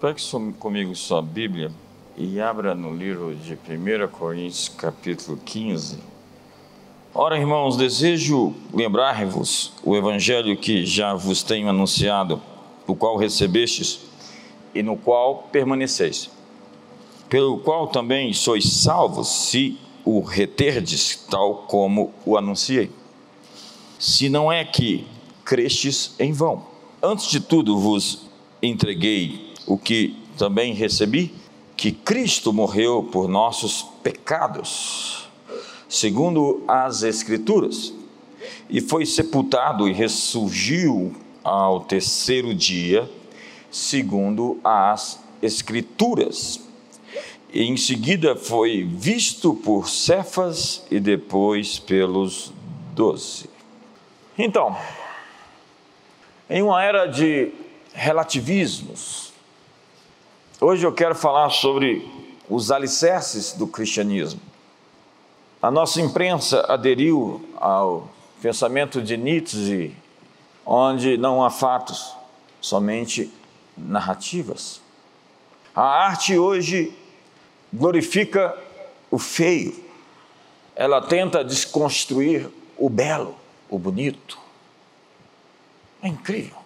Pegue comigo sua Bíblia e abra no livro de 1 Coríntios, capítulo 15. Ora, irmãos, desejo lembrar-vos o evangelho que já vos tenho anunciado, o qual recebestes e no qual permaneceis, pelo qual também sois salvos, se o reterdes, tal como o anunciei. Se não é que crestes em vão. Antes de tudo vos entreguei o que também recebi, que Cristo morreu por nossos pecados, segundo as Escrituras, e foi sepultado e ressurgiu ao terceiro dia, segundo as Escrituras. E em seguida foi visto por Cefas e depois pelos doze. Então, em uma era de relativismos, Hoje eu quero falar sobre os alicerces do cristianismo. A nossa imprensa aderiu ao pensamento de Nietzsche, onde não há fatos, somente narrativas. A arte hoje glorifica o feio, ela tenta desconstruir o belo, o bonito. É incrível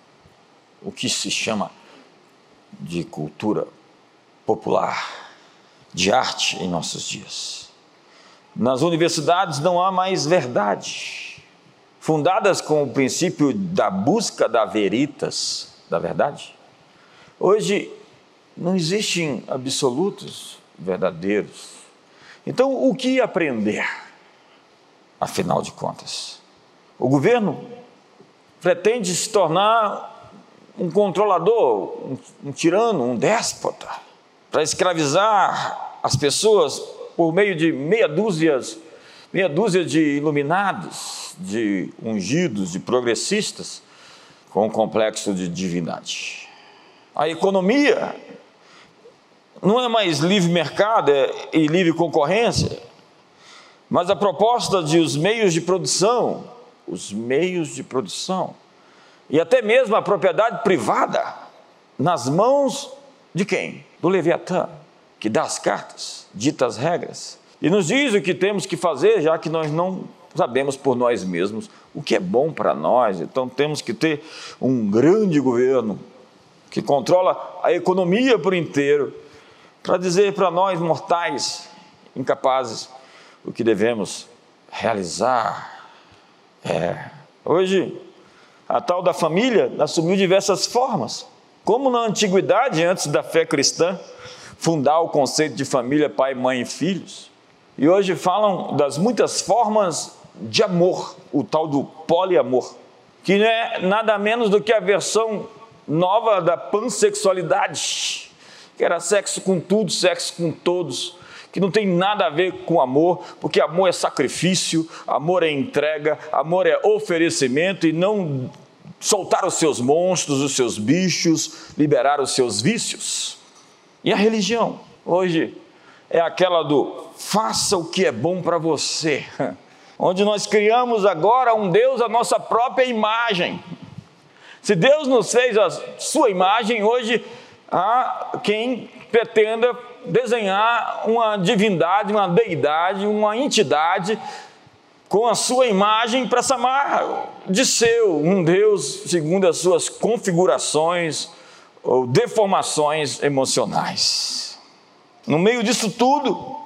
o que se chama de cultura popular, de arte em nossos dias. Nas universidades não há mais verdade, fundadas com o princípio da busca da veritas, da verdade. Hoje não existem absolutos verdadeiros. Então, o que aprender, afinal de contas? O governo pretende se tornar um controlador, um, um tirano, um déspota para escravizar as pessoas por meio de meia dúzia, meia dúzia de iluminados, de ungidos, de progressistas, com um complexo de divindade. A economia não é mais livre mercado é, e livre concorrência, mas a proposta de os meios de produção, os meios de produção, e até mesmo a propriedade privada, nas mãos de quem? Do Leviatã, que dá as cartas, dita as regras, e nos diz o que temos que fazer, já que nós não sabemos por nós mesmos o que é bom para nós. Então temos que ter um grande governo que controla a economia por inteiro, para dizer para nós mortais, incapazes, o que devemos realizar. É. Hoje, a tal da família assumiu diversas formas. Como na antiguidade, antes da fé cristã, fundar o conceito de família, pai, mãe e filhos. E hoje falam das muitas formas de amor, o tal do poliamor, que não é nada menos do que a versão nova da pansexualidade, que era sexo com tudo, sexo com todos, que não tem nada a ver com amor, porque amor é sacrifício, amor é entrega, amor é oferecimento e não soltar os seus monstros, os seus bichos, liberar os seus vícios. E a religião, hoje, é aquela do faça o que é bom para você, onde nós criamos agora um Deus à nossa própria imagem. Se Deus nos fez a sua imagem, hoje há quem pretenda desenhar uma divindade, uma deidade, uma entidade com a sua imagem para chamar de seu, um Deus segundo as suas configurações ou deformações emocionais. No meio disso tudo,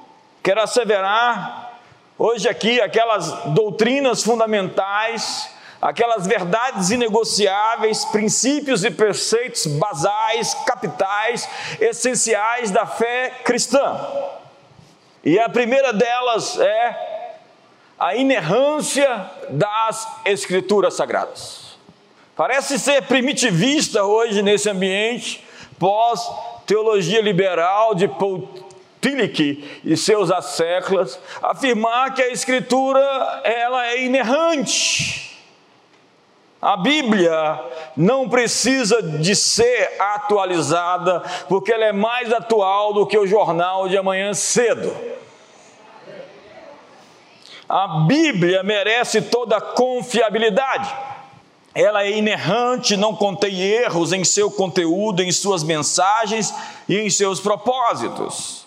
quero asseverar hoje aqui aquelas doutrinas fundamentais, aquelas verdades inegociáveis, princípios e preceitos basais, capitais, essenciais da fé cristã. E a primeira delas é a inerrância das Escrituras Sagradas. Parece ser primitivista hoje nesse ambiente pós-teologia liberal de Paul Tillich e seus asseclas, afirmar que a Escritura ela é inerrante. A Bíblia não precisa de ser atualizada, porque ela é mais atual do que o jornal de amanhã cedo. A Bíblia merece toda confiabilidade. ela é inerrante, não contém erros em seu conteúdo, em suas mensagens e em seus propósitos.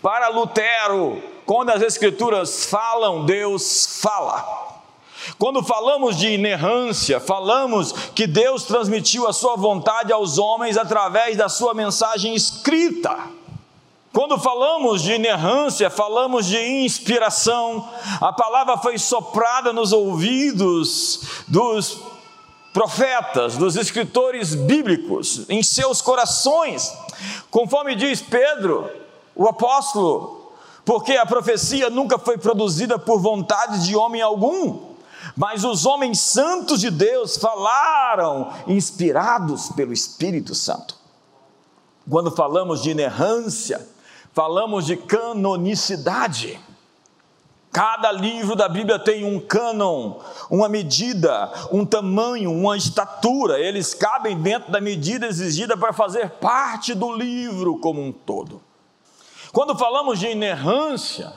Para Lutero, quando as Escrituras falam, Deus fala. Quando falamos de inerrância, falamos que Deus transmitiu a sua vontade aos homens através da sua mensagem escrita. Quando falamos de inerrância, falamos de inspiração. A palavra foi soprada nos ouvidos dos profetas, dos escritores bíblicos, em seus corações. Conforme diz Pedro, o apóstolo, porque a profecia nunca foi produzida por vontade de homem algum, mas os homens santos de Deus falaram, inspirados pelo Espírito Santo. Quando falamos de inerrância, falamos de canonicidade. Cada livro da Bíblia tem um cânon, uma medida, um tamanho, uma estatura. Eles cabem dentro da medida exigida para fazer parte do livro como um todo. Quando falamos de inerrância,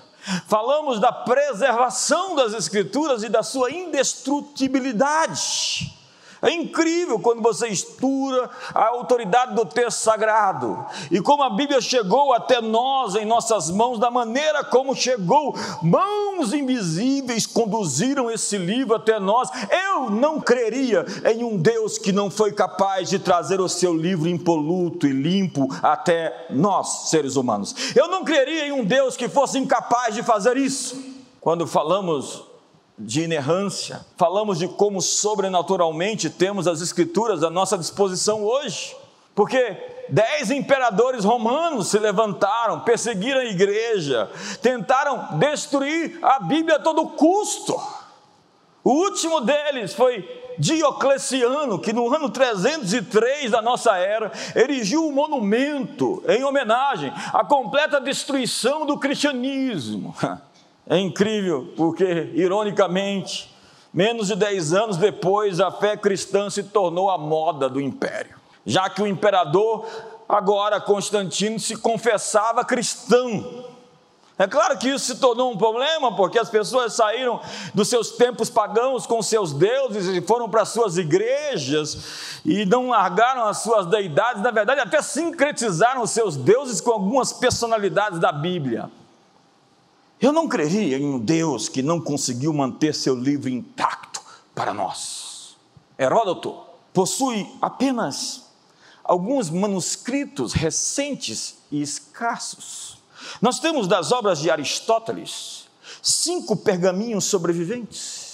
falamos da preservação das Escrituras e da sua indestrutibilidade. É incrível quando você estuda a autoridade do texto sagrado e como a Bíblia chegou até nós em nossas mãos, da maneira como chegou, mãos invisíveis conduziram esse livro até nós. Eu não creria em um Deus que não foi capaz de trazer o seu livro impoluto e limpo até nós, seres humanos. Eu não creria em um Deus que fosse incapaz de fazer isso. Quando falamos de inerrância, falamos de como sobrenaturalmente temos as Escrituras à nossa disposição hoje, porque dez imperadores romanos se levantaram, perseguiram a igreja, tentaram destruir a Bíblia a todo custo. O último deles foi Diocleciano, que no ano 303 da nossa era erigiu um monumento em homenagem à completa destruição do cristianismo. É incrível, porque, ironicamente, menos de 10 anos depois, a fé cristã se tornou a moda do império, já que o imperador, agora Constantino, se confessava cristão. É claro que isso se tornou um problema, porque as pessoas saíram dos seus tempos pagãos com seus deuses e foram para suas igrejas e não largaram as suas deidades, na verdade, até sincretizaram os seus deuses com algumas personalidades da Bíblia. Eu não creria em um Deus que não conseguiu manter seu livro intacto para nós. Heródoto possui apenas alguns manuscritos recentes e escassos. Nós temos das obras de Aristóteles cinco pergaminhos sobreviventes.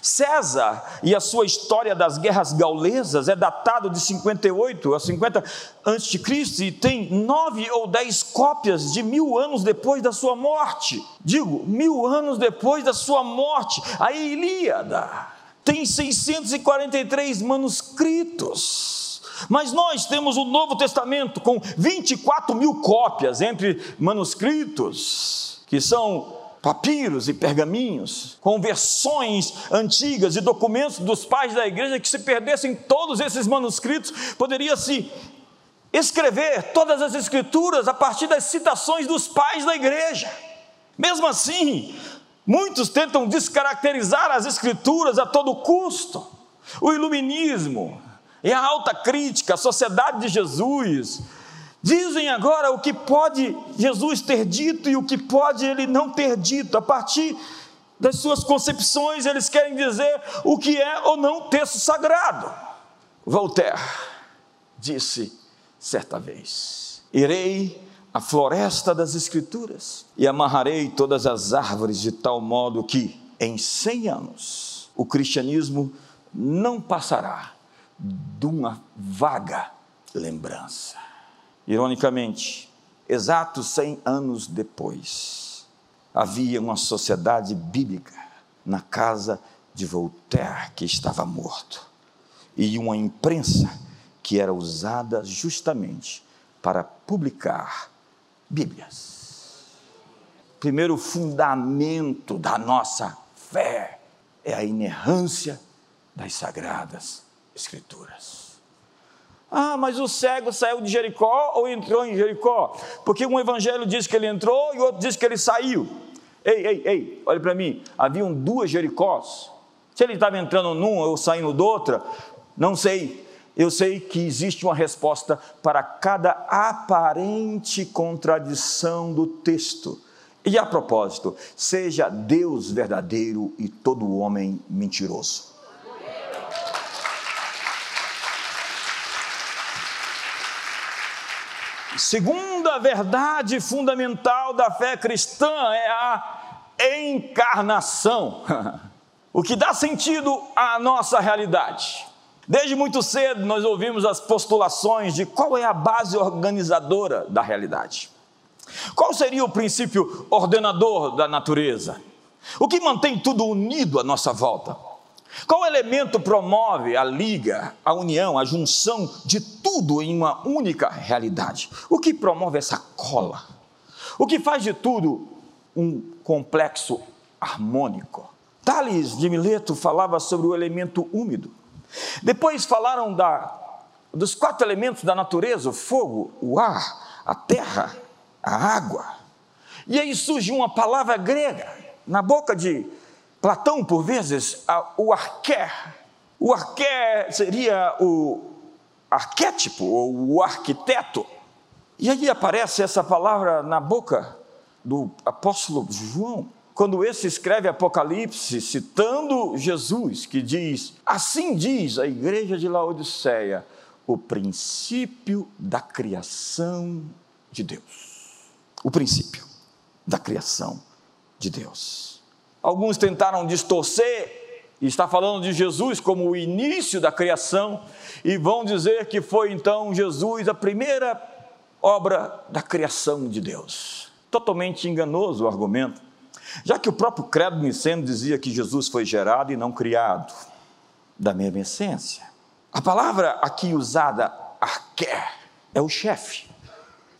César e a sua história das guerras gaulesas é datado de 58 a 50 a.C. e tem nove ou dez cópias de mil anos depois da sua morte. Digo, mil anos depois da sua morte. A Ilíada tem 643 manuscritos. Mas nós temos o Novo Testamento com 24 mil cópias entre manuscritos, que são papiros e pergaminhos, com versões antigas e documentos dos pais da igreja que se perdessem todos esses manuscritos, poderia se escrever todas as escrituras a partir das citações dos pais da igreja. Mesmo assim, muitos tentam descaracterizar as escrituras a todo custo. O iluminismo e a alta crítica, a sociedade de Jesus, Dizem agora o que pode Jesus ter dito e o que pode ele não ter dito. A partir das suas concepções, eles querem dizer o que é ou não texto sagrado. Voltaire disse certa vez: Irei à floresta das Escrituras e amarrarei todas as árvores de tal modo que, em cem anos, o cristianismo não passará de uma vaga lembrança. Ironicamente, exatos 100 anos depois, havia uma sociedade bíblica na casa de Voltaire que estava morto e uma imprensa que era usada justamente para publicar Bíblias. Primeiro fundamento da nossa fé é a inerrância das sagradas Escrituras. Ah, mas o cego saiu de Jericó ou entrou em Jericó? Porque um evangelho diz que ele entrou e o outro diz que ele saiu. Ei, ei, ei, olhe para mim. Haviam duas Jericós. Se ele estava entrando num ou saindo de outra, não sei. Eu sei que existe uma resposta para cada aparente contradição do texto. E a propósito, seja Deus verdadeiro e todo homem mentiroso. Segunda verdade fundamental da fé cristã é a encarnação, o que dá sentido à nossa realidade. Desde muito cedo nós ouvimos as postulações de qual é a base organizadora da realidade. Qual seria o princípio ordenador da natureza? O que mantém tudo unido à nossa volta? Qual elemento promove a liga, a união, a junção de tudo em uma única realidade? O que promove essa cola? O que faz de tudo um complexo harmônico? Tales de Mileto falava sobre o elemento úmido. Depois falaram da, dos quatro elementos da natureza: o fogo, o ar, a terra, a água. E aí surge uma palavra grega na boca de Platão, por vezes, o arqué. O arqué seria o arquétipo, ou o arquiteto. E aí aparece essa palavra na boca do apóstolo João, quando esse escreve Apocalipse, citando Jesus, que diz: Assim diz a igreja de Laodiceia, o princípio da criação de Deus. O princípio da criação de Deus. Alguns tentaram distorcer e está falando de Jesus como o início da criação e vão dizer que foi então Jesus a primeira obra da criação de Deus. Totalmente enganoso o argumento, já que o próprio credo niceno dizia que Jesus foi gerado e não criado, da mesma essência. A palavra aqui usada, arqué, é o chefe.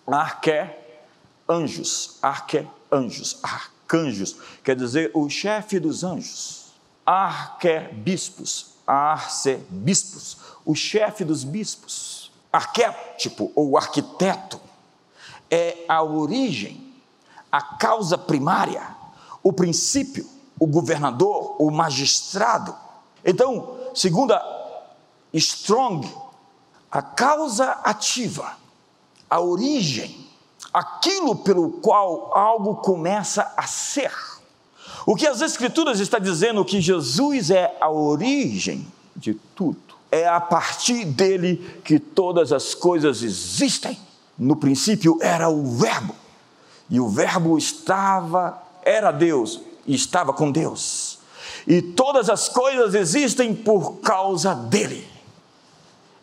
Arqué, anjos, arqué, anjos, arqué arcanjos, quer dizer o chefe dos anjos. Arquebispos, arcebispos, o chefe dos bispos. Arquétipo ou arquiteto é a origem, a causa primária, o princípio, o governador, o magistrado. Então, segundo Strong, a causa ativa, a origem, aquilo pelo qual algo começa a ser. O que as Escrituras está dizendo que Jesus é a origem de tudo. É a partir dele que todas as coisas existem. No princípio era o Verbo, e o Verbo estava, era Deus, e estava com Deus. E todas as coisas existem por causa dele.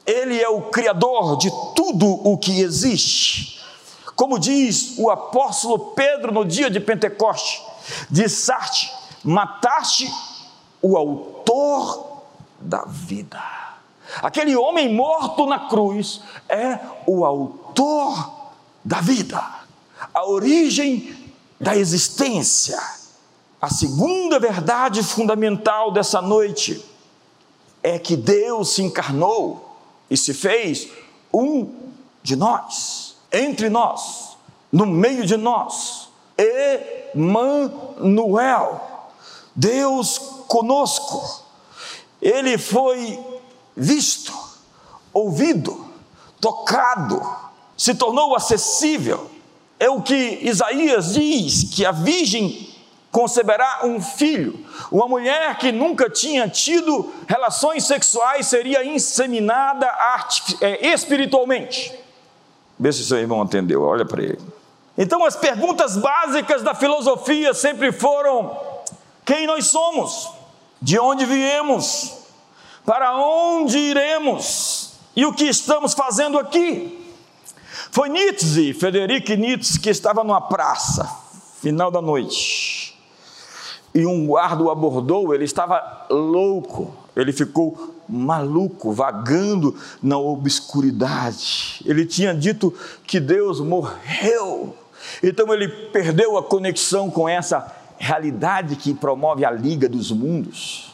Ele é o Criador de tudo o que existe. Como diz o apóstolo Pedro no dia de Pentecoste, dissarte, mataste o autor da vida. Aquele homem morto na cruz é o autor da vida, a origem da existência. A segunda verdade fundamental dessa noite é que Deus se encarnou e se fez um de nós entre nós, no meio de nós. Emmanuel, Deus conosco. Ele foi visto, ouvido, tocado, se tornou acessível. É o que Isaías diz: que a virgem conceberá um filho. Uma mulher que nunca tinha tido relações sexuais seria inseminada é, espiritualmente. Vê se seu irmão entendeu, olha para ele. Então, as perguntas básicas da filosofia sempre foram: quem nós somos? De onde viemos? Para onde iremos? E o que estamos fazendo aqui? Foi Nietzsche, Frederic Nietzsche, que estava numa praça, final da noite, e um guarda o abordou, ele estava louco, ele ficou maluco, vagando na obscuridade. Ele tinha dito que Deus morreu, então ele perdeu a conexão com essa realidade que promove a liga dos mundos.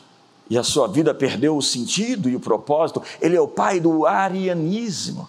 E a sua vida perdeu o sentido e o propósito. Ele é o pai do arianismo.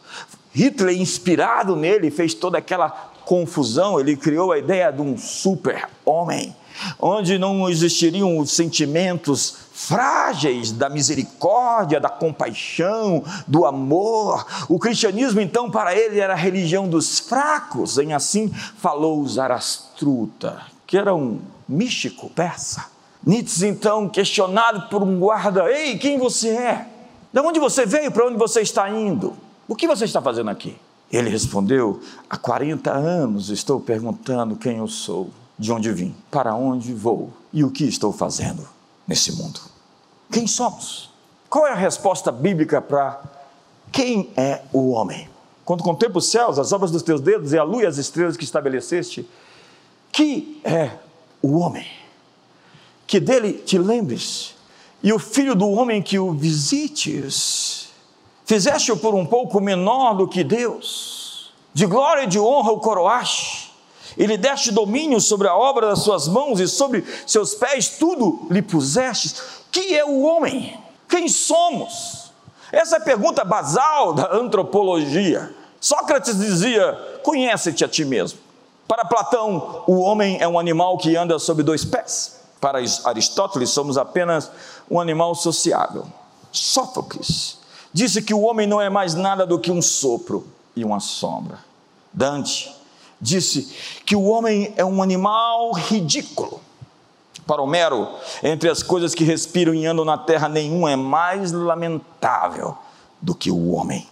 Hitler, inspirado nele, fez toda aquela confusão. Ele criou a ideia de um super-homem, onde não existiriam os sentimentos frágeis da misericórdia, da compaixão, do amor. O cristianismo, então, para ele era a religião dos fracos, em assim falou Zarastruta, que era um místico persa. Nietzsche, então, questionado por um guarda: Ei, quem você é? De onde você veio? Para onde você está indo? O que você está fazendo aqui? Ele respondeu: Há 40 anos estou perguntando quem eu sou, de onde vim, para onde vou e o que estou fazendo nesse mundo. Quem somos? Qual é a resposta bíblica para quem é o homem? Quando contemplo os céus, as obras dos teus dedos e a lua e as estrelas que estabeleceste, que é o homem? Que dele te lembres, e o filho do homem que o visites. Fizeste-o por um pouco menor do que Deus, de glória e de honra o coroaste, e lhe deste domínio sobre a obra das suas mãos, e sobre seus pés tudo lhe puseste que é o homem? Quem somos? Essa é a pergunta basal da antropologia. Sócrates dizia: conhece-te a ti mesmo. Para Platão, o homem é um animal que anda sobre dois pés. Para Aristóteles, somos apenas um animal sociável. Sófocles disse que o homem não é mais nada do que um sopro e uma sombra. Dante disse que o homem é um animal ridículo. Para Homero, entre as coisas que respiram e andam na terra, nenhuma é mais lamentável do que o homem.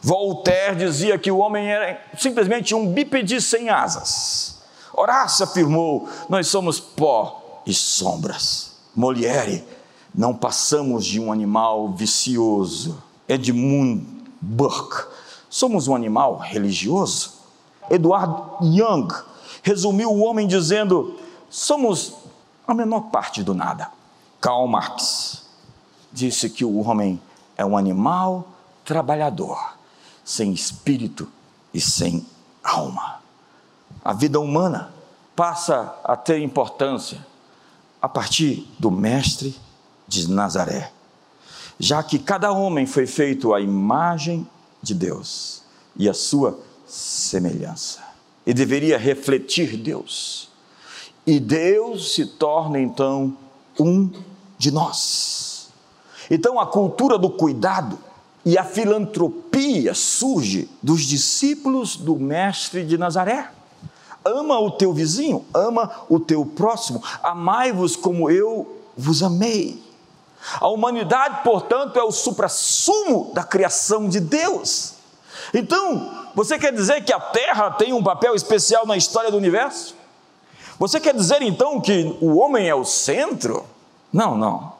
Voltaire dizia que o homem era simplesmente um bípede sem asas. Horácio afirmou: nós somos pó e sombras. Molière, não passamos de um animal vicioso. Edmund Burke, somos um animal religioso. Eduard Young resumiu o homem dizendo: somos a menor parte do nada. Karl Marx disse que o homem é um animal trabalhador, sem espírito e sem alma. A vida humana passa a ter importância a partir do Mestre de Nazaré, já que cada homem foi feito à imagem de Deus e à sua semelhança, e deveria refletir Deus e Deus se torna então um de nós. Então a cultura do cuidado e a filantropia surge dos discípulos do Mestre de Nazaré. Ama o teu vizinho, ama o teu próximo, amai-vos como eu vos amei. A humanidade, portanto, é o suprassumo da criação de Deus. Então, você quer dizer que a Terra tem um papel especial na história do universo? Você quer dizer então que o homem é o centro? Não, não.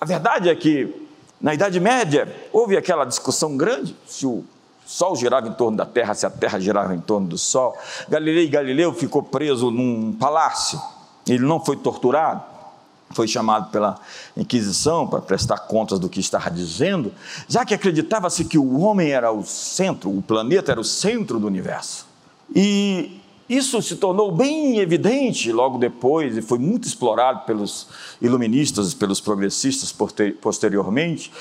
A verdade é que na Idade Média houve aquela discussão grande se o Sol girava em torno da Terra, se a Terra girava em torno do Sol. Galileu Galileu ficou preso num palácio. Ele não foi torturado, foi chamado pela Inquisição para prestar contas do que estava dizendo, já que acreditava-se que o homem era o centro, o planeta era o centro do universo. E isso se tornou bem evidente logo depois e foi muito explorado pelos iluministas, pelos progressistas posteriormente,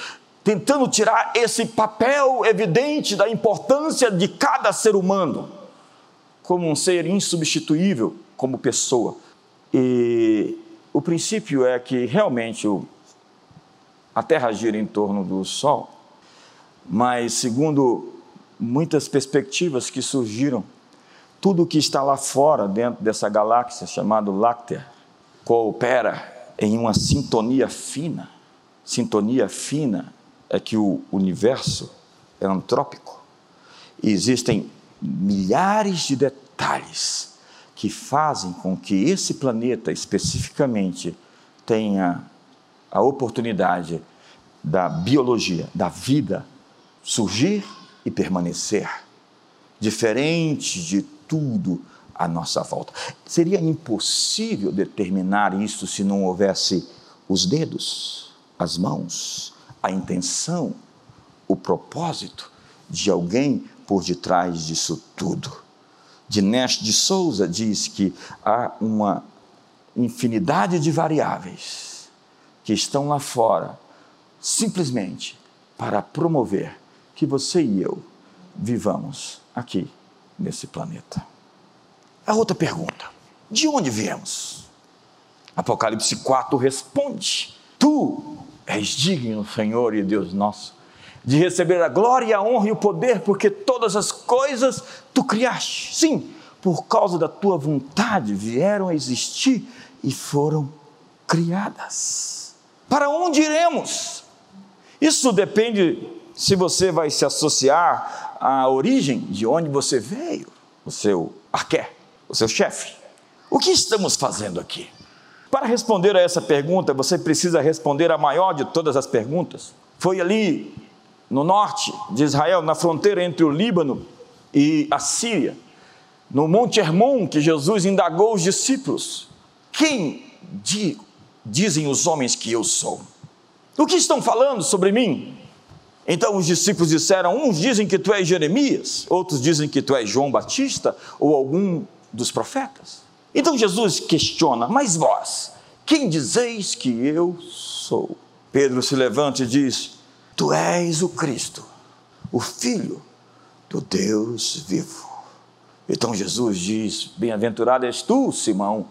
tentando tirar esse papel evidente da importância de cada ser humano como um ser insubstituível como pessoa. E o princípio é que realmente a Terra gira em torno do Sol, mas segundo muitas perspectivas que surgiram tudo que está lá fora, dentro dessa galáxia chamada Láctea, coopera em uma sintonia fina. Sintonia fina é que o universo é antrópico. E existem milhares de detalhes que fazem com que esse planeta especificamente tenha a oportunidade da biologia, da vida surgir e permanecer, diferente de tudo à nossa volta. Seria impossível determinar isso se não houvesse os dedos, as mãos, a intenção, o propósito de alguém por detrás disso tudo. Dinesh de Souza diz que há uma infinidade de variáveis que estão lá fora simplesmente para promover que você e eu vivamos aqui nesse planeta. A outra pergunta: de onde viemos? Apocalipse 4 responde: Tu és digno, Senhor e Deus nosso, de receber a glória, a honra e o poder, porque todas as coisas tu criaste. Sim, por causa da tua vontade vieram a existir e foram criadas. Para onde iremos? Isso depende se você vai se associar à origem de onde você veio, o seu arqué, o seu chefe. O que estamos fazendo aqui? Para responder a essa pergunta, você precisa responder a maior de todas as perguntas. Foi ali no norte de Israel, na fronteira entre o Líbano e a Síria, no Monte Hermon, que Jesus indagou os discípulos: Quem dizem os homens que eu sou? O que estão falando sobre mim? Então os discípulos disseram: Uns dizem que tu és Jeremias, outros dizem que tu és João Batista ou algum dos profetas. Então Jesus questiona: Mas vós, quem dizeis que eu sou? Pedro se levanta e diz: Tu és o Cristo, o Filho do Deus vivo. Então Jesus diz: Bem-aventurado és tu, Simão,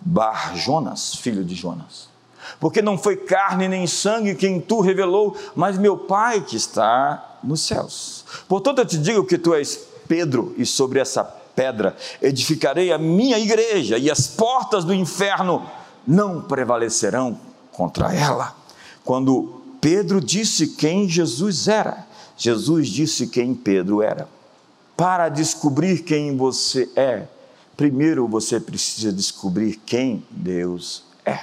Bar Jonas, filho de Jonas porque não foi carne nem sangue quem tu revelou, mas meu Pai que está nos céus. Portanto, eu te digo que tu és Pedro, e sobre essa pedra edificarei a minha igreja, e as portas do inferno não prevalecerão contra ela. Quando Pedro disse quem Jesus era, Jesus disse quem Pedro era. Para descobrir quem você é, primeiro você precisa descobrir quem Deus é.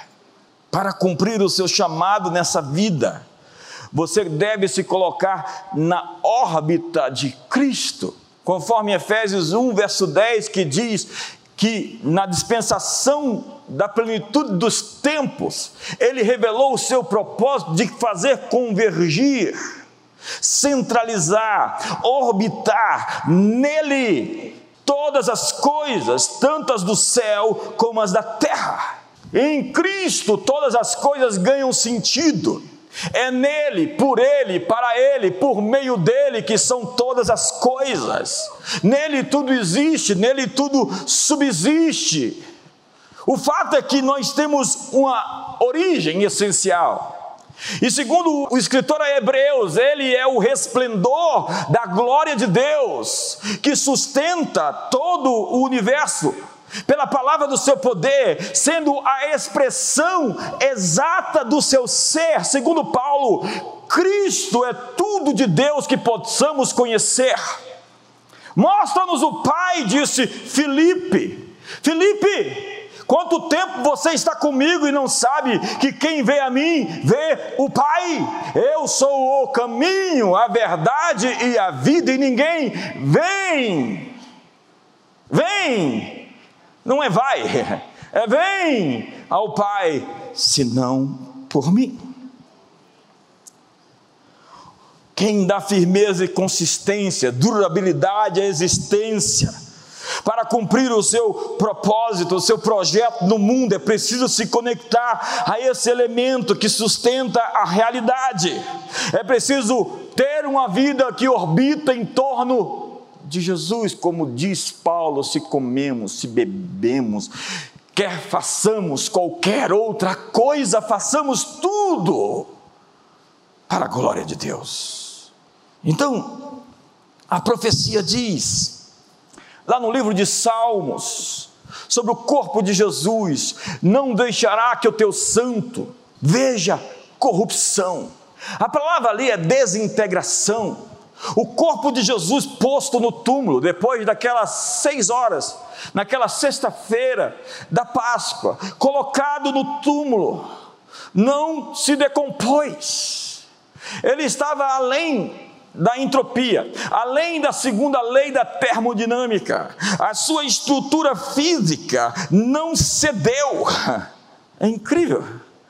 Para cumprir o seu chamado nessa vida, você deve se colocar na órbita de Cristo, conforme Efésios 1, verso 10, que diz que na dispensação da plenitude dos tempos, ele revelou o seu propósito de fazer convergir, centralizar, orbitar nele todas as coisas, tantas do céu como as da terra. Em Cristo todas as coisas ganham sentido. É nele, por ele, para ele, por meio dele que são todas as coisas. Nele tudo existe, nele tudo subsiste. O fato é que nós temos uma origem essencial. E segundo o escritor a Hebreus, ele é o resplendor da glória de Deus que sustenta todo o universo pela palavra do seu poder, sendo a expressão exata do seu ser, segundo Paulo, Cristo é tudo de Deus que possamos conhecer. Mostra-nos o Pai, disse Filipe. Filipe, quanto tempo você está comigo e não sabe que quem vê a mim vê o Pai? Eu sou o caminho, a verdade e a vida, e ninguém vem. Vem não é vai, é vem ao Pai, senão por mim. Quem dá firmeza e consistência, durabilidade à existência, para cumprir o seu propósito, o seu projeto no mundo, é preciso se conectar a esse elemento que sustenta a realidade. É preciso ter uma vida que orbita em torno de Jesus, como diz Paulo, se comemos, se bebemos, quer façamos qualquer outra coisa, façamos tudo para a glória de Deus. Então, a profecia diz, lá no livro de Salmos, sobre o corpo de Jesus: não deixará que o teu santo veja corrupção. A palavra ali é desintegração. O corpo de Jesus posto no túmulo, depois daquelas seis horas, naquela sexta-feira da Páscoa, colocado no túmulo, não se decompôs. Ele estava além da entropia, além da segunda lei da termodinâmica, a sua estrutura física não cedeu. É incrível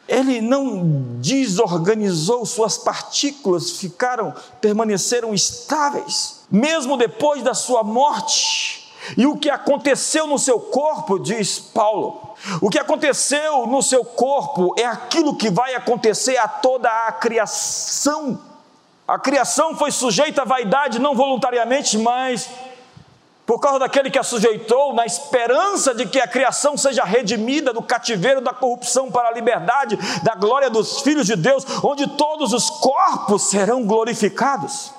ele não desorganizou suas partículas, ficaram, permaneceram estáveis, mesmo depois da sua morte. E o que aconteceu no seu corpo, diz Paulo, o que aconteceu no seu corpo é aquilo que vai acontecer a toda a criação. A criação foi sujeita à vaidade não voluntariamente, mas por causa daquele que a sujeitou, na esperança de que a criação seja redimida do cativeiro da corrupção para a liberdade, da glória dos filhos de Deus, onde todos os corpos serão glorificados.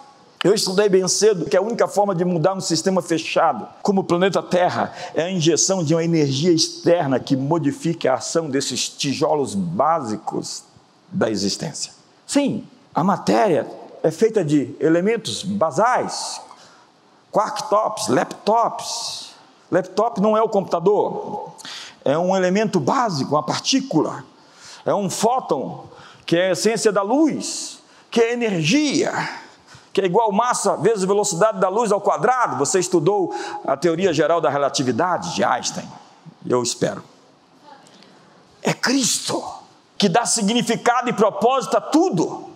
Eu estudei bem cedo que a única forma de mudar um sistema fechado, como o planeta Terra, é a injeção de uma energia externa que modifique a ação desses tijolos básicos da existência. Sim, a matéria é feita de elementos basais, quarktops, laptops. Laptop não é o computador, é um elemento básico, uma partícula, é um fóton, que é a essência da luz, que é energia, que é igual massa vezes velocidade da luz ao quadrado. Você estudou a teoria geral da relatividade de Einstein, eu espero. É Cristo que dá significado e propósito a tudo.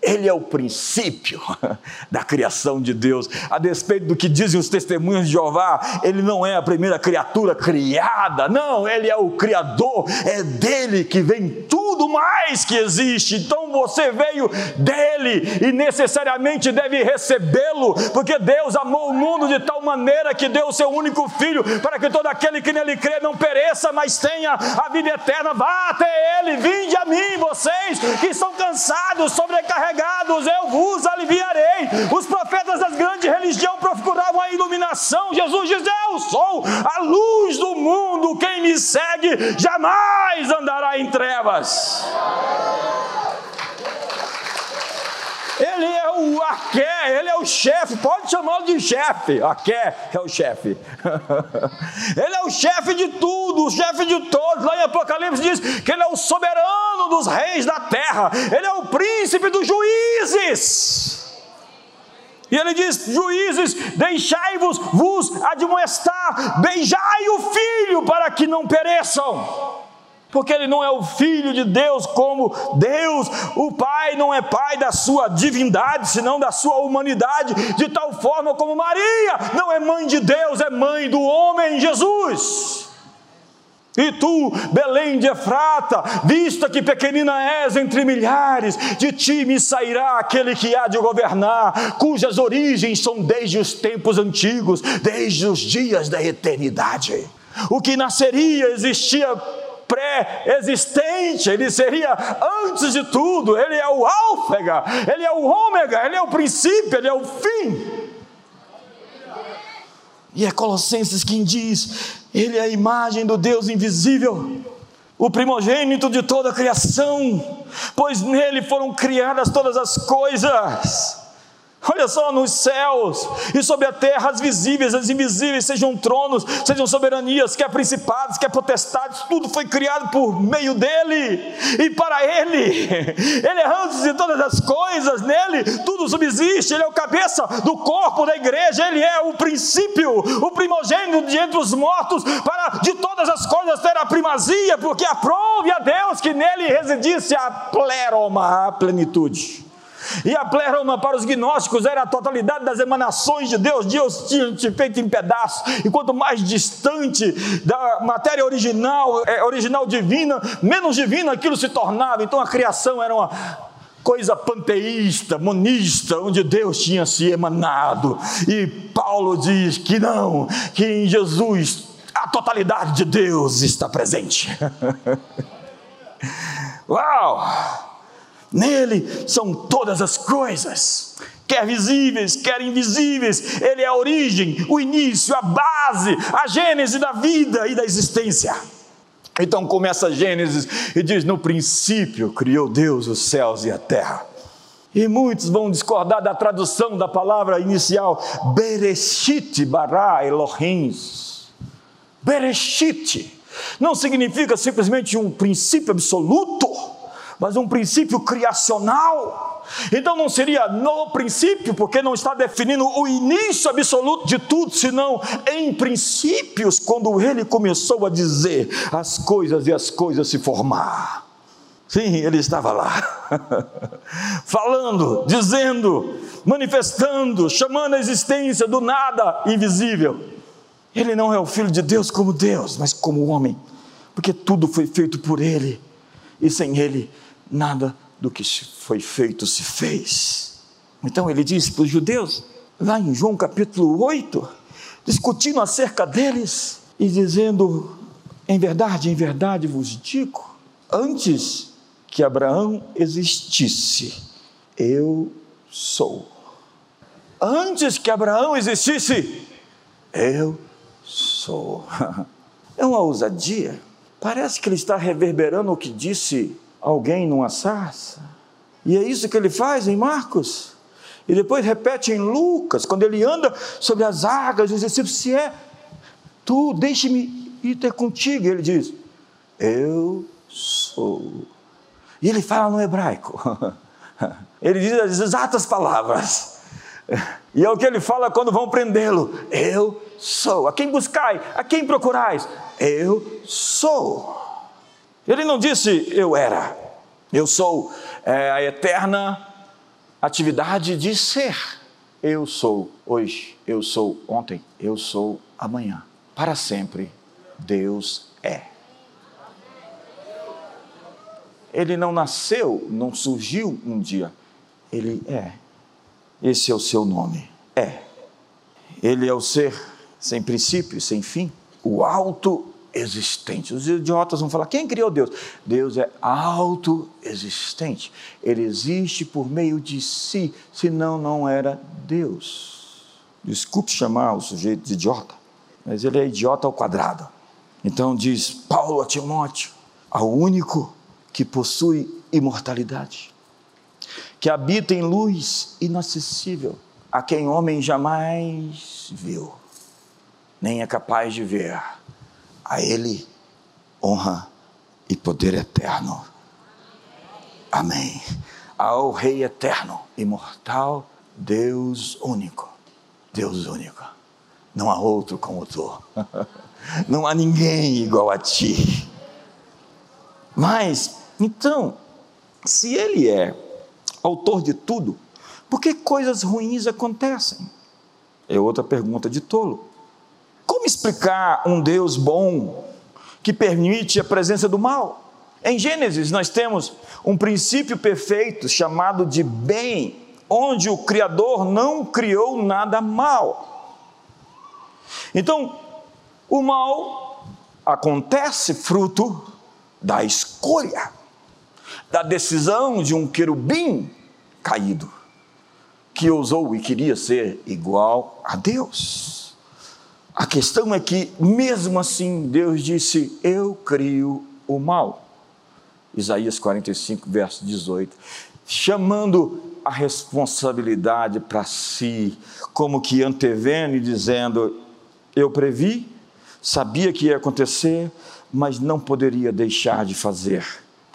Ele é o princípio da criação de Deus. A despeito do que dizem os testemunhos de Jeová, ele não é a primeira criatura criada, não, ele é o Criador, é dele que vem tudo mais que existe. Então você veio dele e necessariamente deve recebê-lo, porque Deus amou o mundo de tal maneira que deu o seu único filho, para que todo aquele que nele crê não pereça, mas tenha a vida eterna. Vá até ele, vinde a mim, vocês que estão cansados, sobrecarregados sobrecarregados, eu vos aliviarei. Os profetas das grandes religiões procuravam a iluminação. Jesus diz: Eu sou a luz do mundo. Quem me segue jamais andará em trevas. Ele é o Aké, ele é o chefe, pode chamá-lo de chefe. Aké é o chefe. ele é o chefe de tudo, o chefe de todos. Lá em Apocalipse diz que ele é o soberano dos reis da terra, ele é o príncipe dos juízes. E ele diz: Juízes, deixai-vos vos admoestar, beijai o filho para que não pereçam porque ele não é o filho de Deus como Deus, o Pai não é pai da sua divindade, senão da sua humanidade, de tal forma como Maria não é mãe de Deus, é mãe do homem Jesus. E tu, Belém de Efrata, vista que pequenina és entre milhares, de ti me sairá aquele que há de governar, cujas origens são desde os tempos antigos, desde os dias da eternidade. O que nasceria existia pré-existente, ele seria antes de tudo, ele é o alfega, ele é o ômega, ele é o princípio, ele é o fim. E é Colossenses quem diz: Ele é a imagem do Deus invisível, o primogênito de toda a criação, pois nele foram criadas todas as coisas Olha só nos céus e sobre a terra, as visíveis, as invisíveis, sejam tronos, sejam soberanias, quer principados, quer potestades, tudo foi criado por meio dele e para ele. Ele é antes de todas as coisas, nele tudo subsiste. Ele é o cabeça do corpo da igreja, ele é o princípio, o primogênito de entre os mortos, para de todas as coisas ter a primazia, porque aprove a Deus que nele residisse a pleroma, a plenitude. E a pleroma para os gnósticos era a totalidade das emanações de Deus. Deus tinha te feito em pedaços. E quanto mais distante da matéria original, é, original divina, menos divina aquilo se tornava. Então a criação era uma coisa panteísta, monista, onde Deus tinha se emanado. E Paulo diz que não, que em Jesus a totalidade de Deus está presente. Uau! Nele são todas as coisas, quer visíveis, quer invisíveis. Ele é a origem, o início, a base, a gênese da vida e da existência. Então começa Gênesis e diz: No princípio criou Deus os céus e a terra. E muitos vão discordar da tradução da palavra inicial, Bereshit bara Elohim. Bereshit não significa simplesmente um princípio absoluto mas um princípio criacional. Então não seria no princípio, porque não está definindo o início absoluto de tudo, senão em princípios, quando ele começou a dizer as coisas e as coisas se formar. Sim, ele estava lá, falando, dizendo, manifestando, chamando a existência do nada invisível. Ele não é o filho de Deus como Deus, mas como homem, porque tudo foi feito por ele, e sem ele nada do que foi feito se fez. Então ele diz para os judeus, lá em João capítulo 8, discutindo acerca deles e dizendo: em verdade, em verdade vos digo, antes que Abraão existisse, eu sou. Antes que Abraão existisse, eu sou. É uma ousadia. Parece que ele está reverberando o que disse alguém numa sarça. E é isso que ele faz em Marcos. E depois repete em Lucas, quando ele anda sobre as águas, os discípulos, se é tu, deixe-me ir ter contigo. E ele diz: Eu sou. E ele fala no hebraico. Ele diz as exatas palavras. E é o que ele fala quando vão prendê-lo: Eu sou. A quem buscai? A quem procurais? Eu sou. Ele não disse eu era. Eu sou é, a eterna atividade de ser. Eu sou hoje, eu sou ontem, eu sou amanhã. Para sempre, Deus é. Ele não nasceu, não surgiu um dia. Ele é. Esse é o seu nome. É. Ele é o ser sem princípio, sem fim, o autoexistente. Os idiotas vão falar: quem criou Deus? Deus é autoexistente. Ele existe por meio de si, senão não era Deus. Desculpe chamar o sujeito de idiota, mas ele é idiota ao quadrado. Então diz Paulo a Timóteo: ao único que possui imortalidade, que habita em luz inacessível, a quem homem jamais viu, nem é capaz de ver. A Ele honra e poder eterno. Amém. Ao Rei eterno, imortal, Deus único. Deus único. Não há outro como tu. Não há ninguém igual a ti. Mas então, se ele é autor de tudo, por que coisas ruins acontecem? É outra pergunta de tolo. Como explicar um Deus bom que permite a presença do mal? Em Gênesis, nós temos um princípio perfeito chamado de bem, onde o Criador não criou nada mal. Então, o mal acontece fruto da escolha da decisão de um querubim caído, que ousou e queria ser igual a Deus. A questão é que, mesmo assim, Deus disse: Eu crio o mal. Isaías 45, verso 18. Chamando a responsabilidade para si, como que antevendo e dizendo: Eu previ, sabia que ia acontecer, mas não poderia deixar de fazer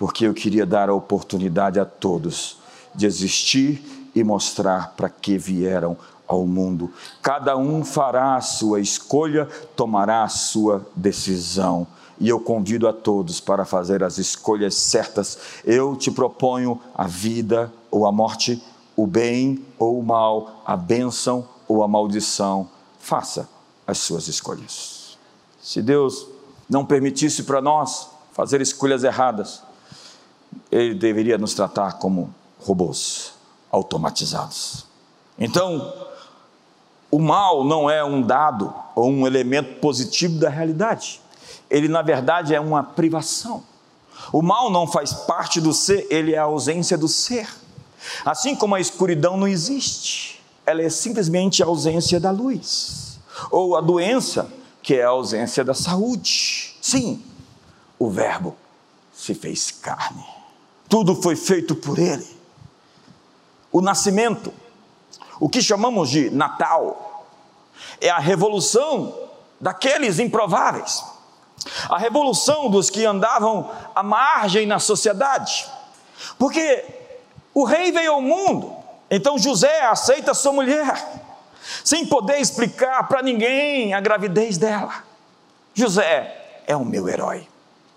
porque eu queria dar a oportunidade a todos de existir e mostrar para que vieram ao mundo. Cada um fará a sua escolha, tomará a sua decisão. E eu convido a todos para fazer as escolhas certas. Eu te proponho a vida ou a morte, o bem ou o mal, a bênção ou a maldição. Faça as suas escolhas. Se Deus não permitisse para nós fazer escolhas erradas, ele deveria nos tratar como robôs automatizados. Então, o mal não é um dado ou um elemento positivo da realidade. Ele, na verdade, é uma privação. O mal não faz parte do ser, ele é a ausência do ser. Assim como a escuridão não existe, ela é simplesmente a ausência da luz. Ou a doença, que é a ausência da saúde. Sim, o Verbo se fez carne tudo foi feito por Ele. O nascimento, o que chamamos de Natal, é a revolução daqueles improváveis, a revolução dos que andavam à margem na sociedade, porque o rei veio ao mundo, então José aceita sua mulher, sem poder explicar para ninguém a gravidez dela. José é o meu herói.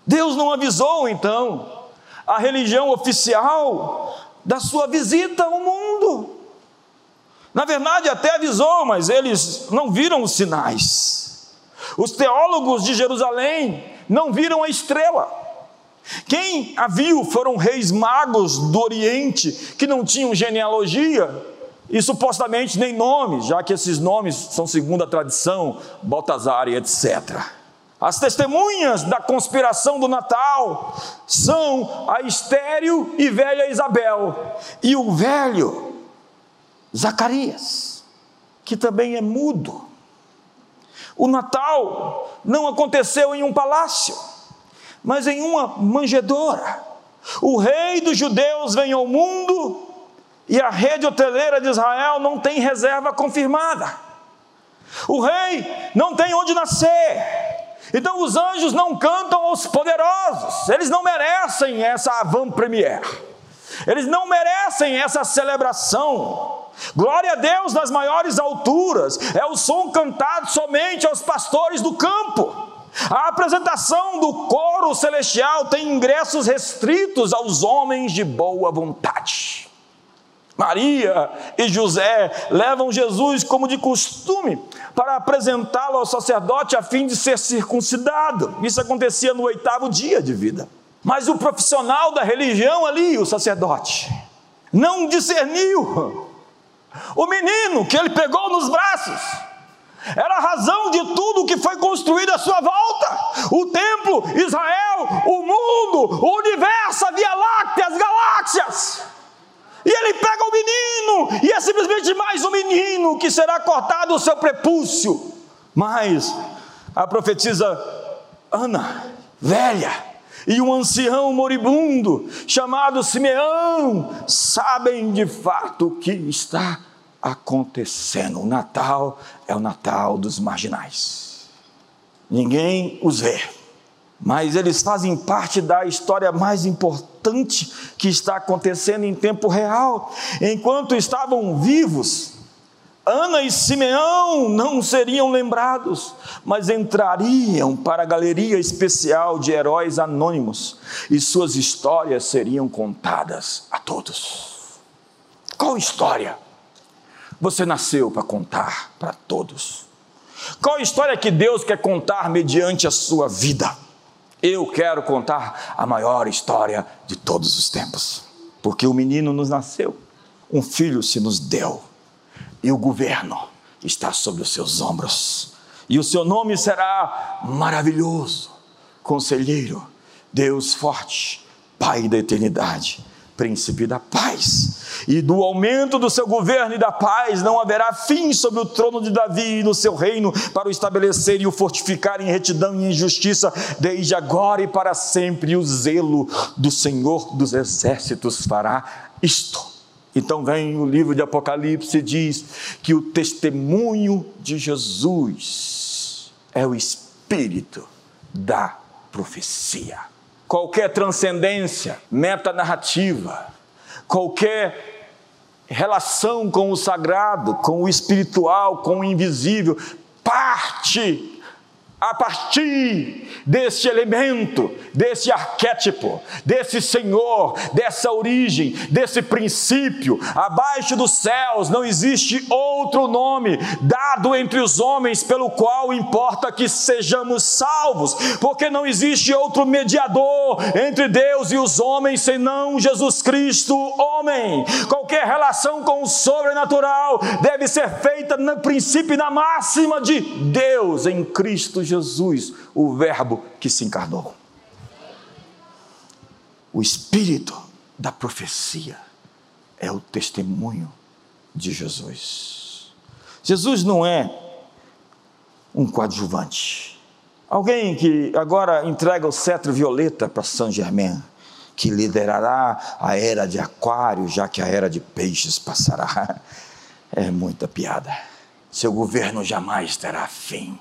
Deus não avisou então a religião oficial da sua visita ao mundo. Na verdade, até avisou, mas eles não viram os sinais. Os teólogos de Jerusalém não viram a estrela. Quem a viu foram reis magos do Oriente que não tinham genealogia, e supostamente nem nomes, já que esses nomes são segundo a tradição, Baltazar e etc. As testemunhas da conspiração do Natal são a estéril e velha Isabel e o velho Zacarias, que também é mudo. O Natal não aconteceu em um palácio, mas em uma manjedoura. O rei dos judeus vem ao mundo e a rede hoteleira de Israel não tem reserva confirmada. O rei não tem onde nascer. Então os anjos não cantam aos poderosos, eles não merecem essa avant-première, eles não merecem essa celebração. Glória a Deus nas maiores alturas, é o som cantado somente aos pastores do campo. A apresentação do coro celestial tem ingressos restritos aos homens de boa vontade. Maria e José levam Jesus como de costume para apresentá-lo ao sacerdote a fim de ser circuncidado. Isso acontecia no oitavo dia de vida. Mas o profissional da religião ali, o sacerdote, não discerniu o menino que ele pegou nos braços. Era a razão de tudo que foi construído à sua volta: o templo, Israel, o mundo, o universo, a Via Láctea, as galáxias. E ele pega o menino, e é simplesmente mais um menino que será cortado o seu prepúcio. Mas a profetisa Ana, velha, e um ancião moribundo chamado Simeão sabem de fato o que está acontecendo. O Natal é o Natal dos marginais. Ninguém os vê, mas eles fazem parte da história mais importante que está acontecendo em tempo real. Enquanto estavam vivos, Ana e Simeão não seriam lembrados, mas entrariam para a galeria especial de heróis anônimos e suas histórias seriam contadas a todos. Qual história você nasceu para contar para todos? Qual história que Deus quer contar mediante a sua vida? Eu quero contar a maior história de todos os tempos, porque o menino nos nasceu, um filho se nos deu, e o governo está sobre os seus ombros, e o seu nome será maravilhoso, conselheiro, Deus forte, Pai da eternidade príncipe da paz. E do aumento do seu governo e da paz não haverá fim sobre o trono de Davi e no seu reino, para o estabelecer e o fortificar em retidão e em justiça, desde agora e para sempre. O zelo do Senhor dos exércitos fará isto. Então vem o livro de Apocalipse e diz que o testemunho de Jesus é o espírito da profecia. Qualquer transcendência, metanarrativa, qualquer relação com o sagrado, com o espiritual, com o invisível, parte a partir desse elemento, desse arquétipo, desse Senhor, dessa origem, desse princípio, abaixo dos céus não existe outro nome dado entre os homens pelo qual importa que sejamos salvos, porque não existe outro mediador entre Deus e os homens senão Jesus Cristo, homem. Qualquer relação com o sobrenatural deve ser feita no princípio e na máxima de Deus em Cristo Jesus, o Verbo que se encarnou. O espírito da profecia é o testemunho de Jesus. Jesus não é um coadjuvante. Alguém que agora entrega o cetro violeta para Saint Germain, que liderará a era de aquário, já que a era de peixes passará. É muita piada. Seu governo jamais terá fim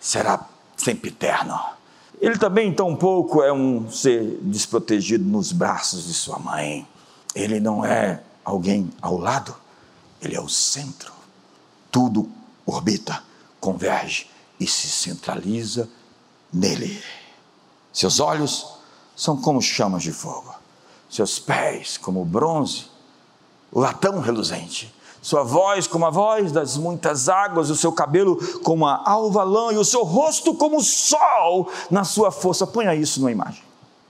será sempre eterno. Ele também, tão pouco, é um ser desprotegido nos braços de sua mãe. Ele não é alguém ao lado, ele é o centro. Tudo orbita, converge e se centraliza nele. Seus olhos são como chamas de fogo, seus pés como bronze, latão reluzente sua voz como a voz das muitas águas, o seu cabelo como a alva lã e o seu rosto como o sol na sua força. Ponha isso numa imagem.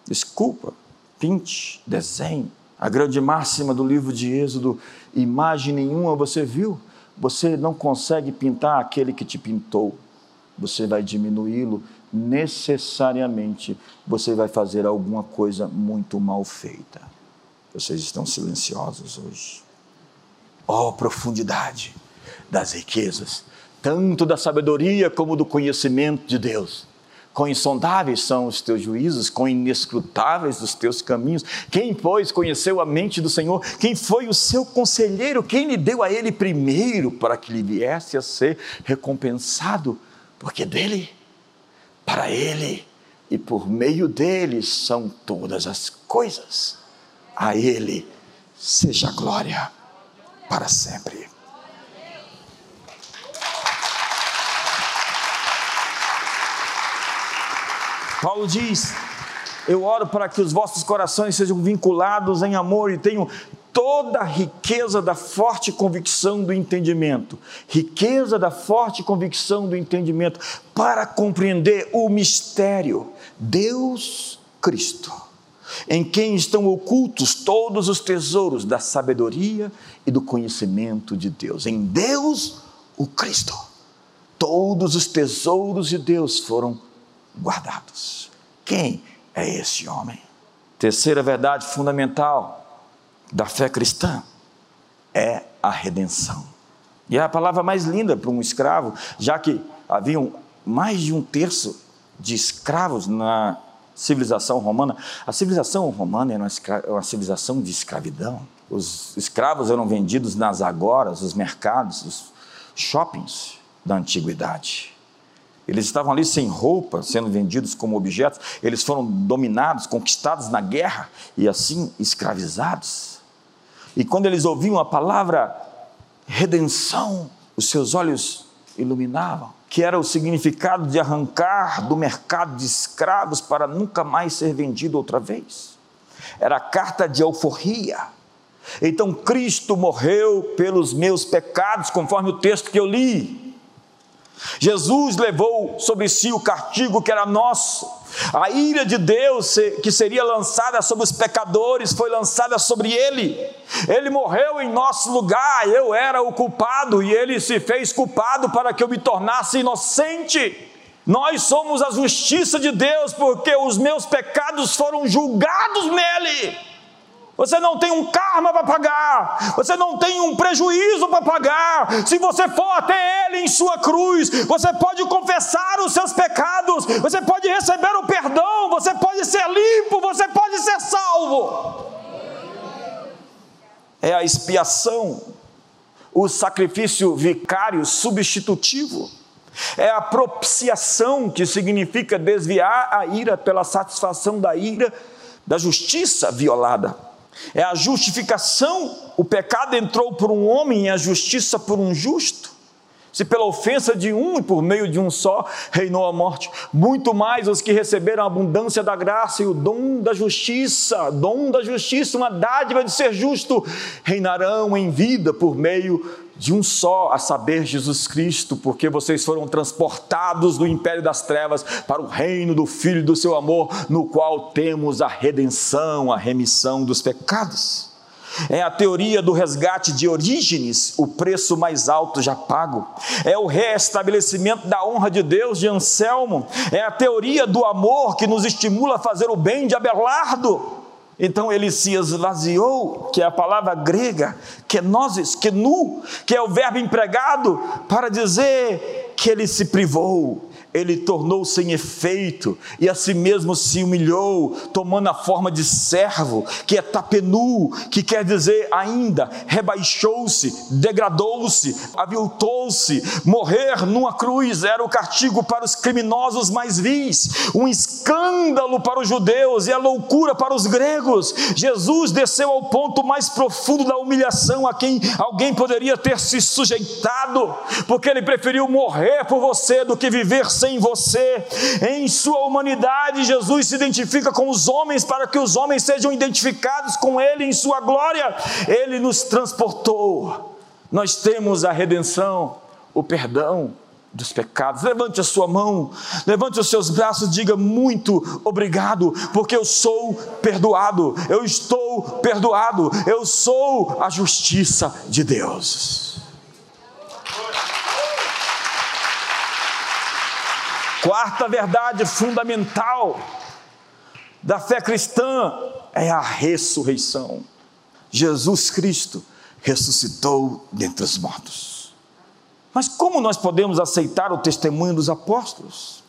Desculpa, pinte, desenhe, A grande máxima do livro de Êxodo: imagem nenhuma você viu, você não consegue pintar aquele que te pintou, você vai diminuí-lo, necessariamente você vai fazer alguma coisa muito mal feita. Vocês estão silenciosos hoje. Oh, profundidade das riquezas, tanto da sabedoria como do conhecimento de Deus. Quão insondáveis são os teus juízos, quão inescrutáveis os teus caminhos. Quem, pois, conheceu a mente do Senhor? Quem foi o seu conselheiro? Quem lhe deu a ele primeiro para que lhe viesse a ser recompensado? Porque dele, para ele e por meio dele são todas as coisas. A ele seja glória para sempre. Paulo diz: Eu oro para que os vossos corações sejam vinculados em amor e tenham toda a riqueza da forte convicção do entendimento. Riqueza da forte convicção do entendimento para compreender o mistério. Deus Cristo, em quem estão ocultos todos os tesouros da sabedoria e do conhecimento de Deus. Em Deus, o Cristo. Todos os tesouros de Deus foram guardados. Quem é esse homem? Terceira verdade fundamental da fé cristã é a redenção. E é a palavra mais linda para um escravo, já que haviam mais de um terço de escravos na civilização romana. A civilização romana era uma, civilização de escravidão. Os escravos eram vendidos nas agoras, os mercados, os shoppings da antiguidade. Eles estavam ali sem roupa, sendo vendidos como objetos. Eles foram dominados, conquistados na guerra e assim escravizados. E quando eles ouviam a palavra redenção, os seus olhos iluminavam, que era o significado de arrancar do mercado de escravos para nunca mais ser vendido outra vez. Era a carta de euforia. Então Cristo morreu pelos meus pecados, conforme o texto que eu li. Jesus levou sobre si o castigo que era nosso. A ira de Deus que seria lançada sobre os pecadores foi lançada sobre ele. Ele morreu em nosso lugar, eu era o culpado e ele se fez culpado para que eu me tornasse inocente. Nós somos a justiça de Deus porque os meus pecados foram julgados nele. Você não tem um karma para pagar, você não tem um prejuízo para pagar. Se você for até Ele em sua cruz, você pode confessar os seus pecados, você pode receber o perdão, você pode ser limpo, você pode ser salvo. É a expiação, o sacrifício vicário substitutivo. É a propiciação, que significa desviar a ira pela satisfação da ira, da justiça violada. É a justificação, o pecado entrou por um homem e a justiça por um justo. Se pela ofensa de um e por meio de um só reinou a morte, muito mais os que receberam a abundância da graça e o dom da justiça, dom da justiça, uma dádiva de ser justo, reinarão em vida por meio de um só, a saber, Jesus Cristo, porque vocês foram transportados do império das trevas para o reino do Filho do seu amor, no qual temos a redenção, a remissão dos pecados. É a teoria do resgate de Orígenes, o preço mais alto já pago. É o reestabelecimento da honra de Deus de Anselmo. É a teoria do amor que nos estimula a fazer o bem de Abelardo. Então ele se esvaziou, que é a palavra grega, kenosis, kenu, que é o verbo empregado para dizer que ele se privou, ele tornou sem efeito e a si mesmo se humilhou, tomando a forma de servo, que é tapenu, que quer dizer ainda, rebaixou-se, degradou-se, aviltou-se, morrer numa cruz era o castigo para os criminosos mais vis, um escândalo para os judeus e a loucura para os gregos. Jesus desceu ao ponto mais profundo da humilhação a quem alguém poderia ter se sujeitado, porque ele preferiu morrer por você do que viver sem você. Em sua humanidade, Jesus se identifica com os homens para que os homens sejam identificados com Ele em sua glória. Ele nos transportou. Nós temos a redenção, o perdão, dos pecados. Levante a sua mão, levante os seus braços, diga muito obrigado, porque eu sou perdoado, eu estou perdoado, eu sou a justiça de Deus. Quarta verdade fundamental da fé cristã é a ressurreição. Jesus Cristo ressuscitou dentre os mortos. Mas como nós podemos aceitar o testemunho dos apóstolos?